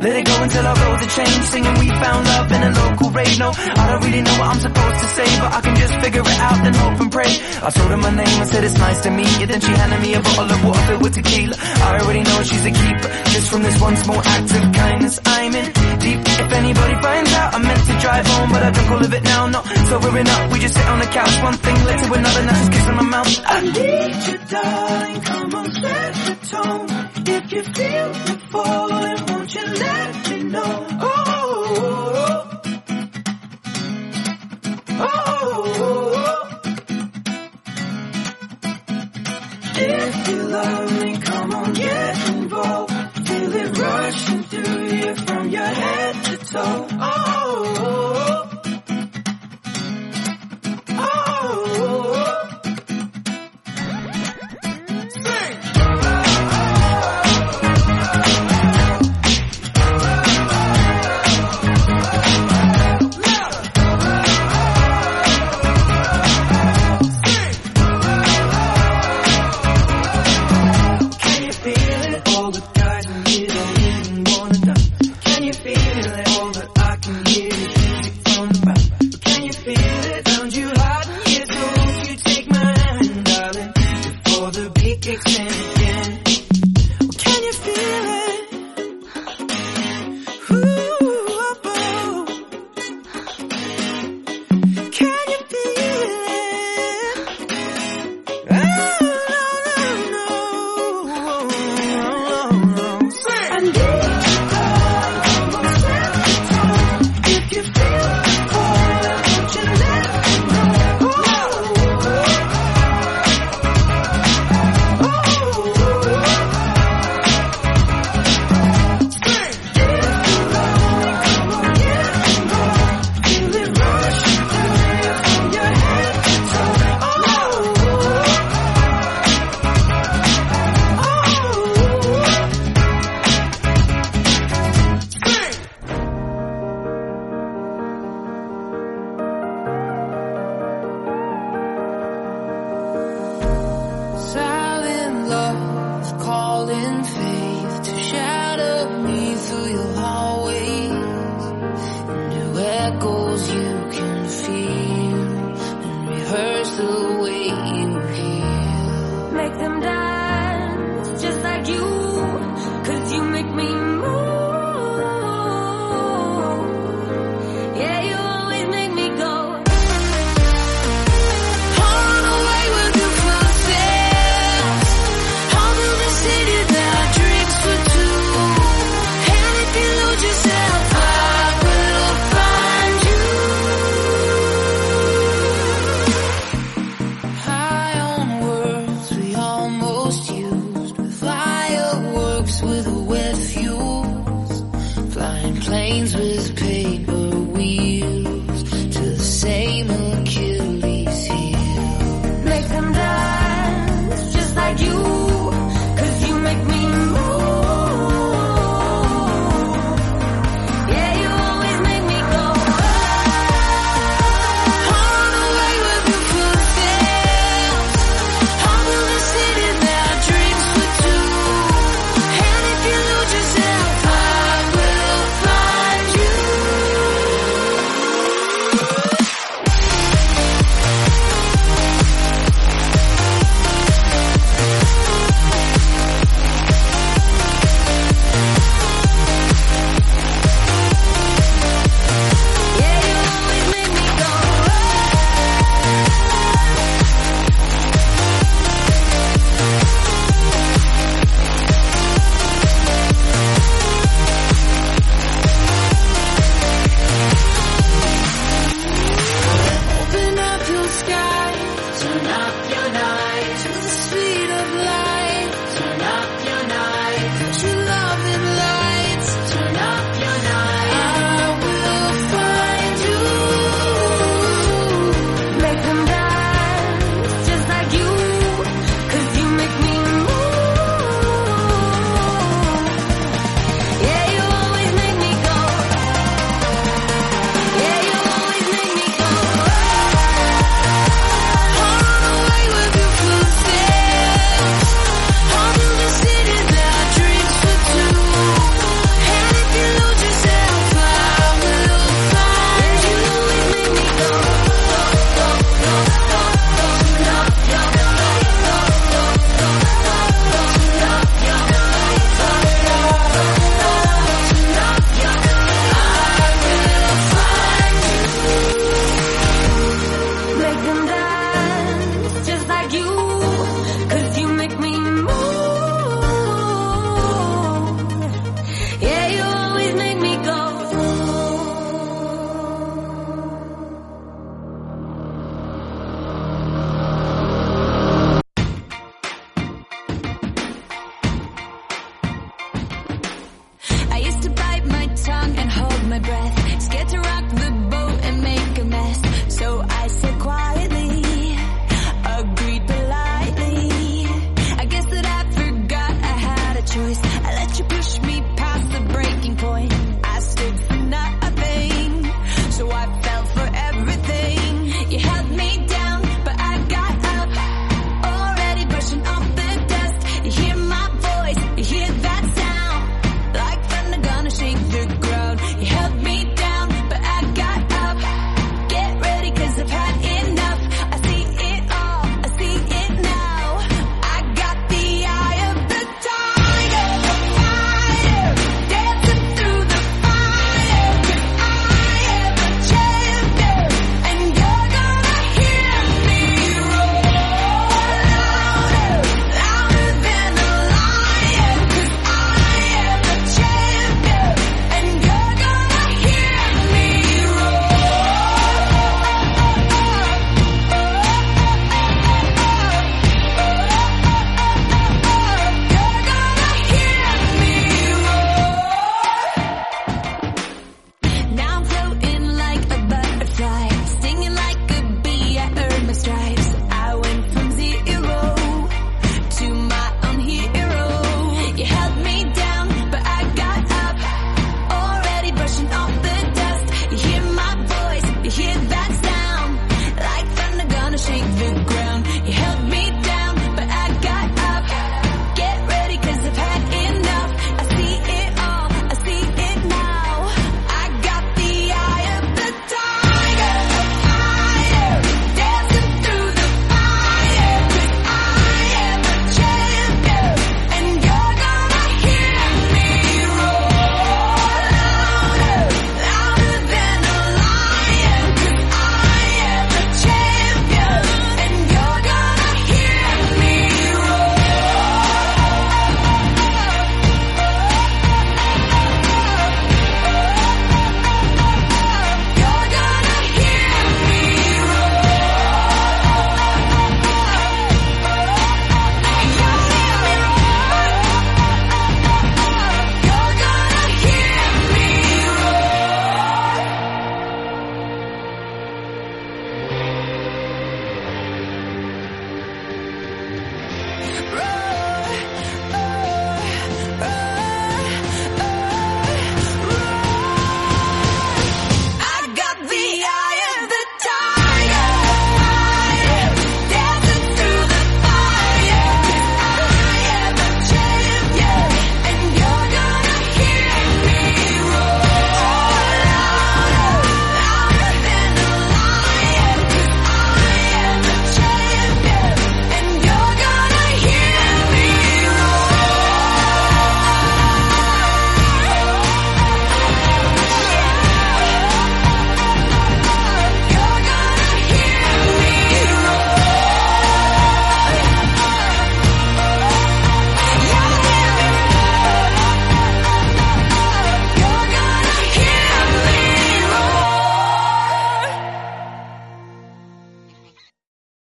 Let it go until our roads are changed. Singing we found love in a local rave. No, I don't really know what I'm supposed to say, but I can just figure it out and hope and pray. I told her my name and said it's nice to meet you. Then she handed me a bottle of water filled with tequila. I already know she's a keeper. Just from this one small act of kindness, I'm in deep. If anybody finds out, I meant to drive home, but I drunk all of it now. Not sobering up. We just sit on the couch. One thing led to another. Now she's kissing my mouth. I need you, darling. Come on, set the tone. If you feel the falling, you let me know? Oh, oh, oh. If you love me, come on, get involved. Feel it rushing through you from your head to toe. Oh, oh, oh.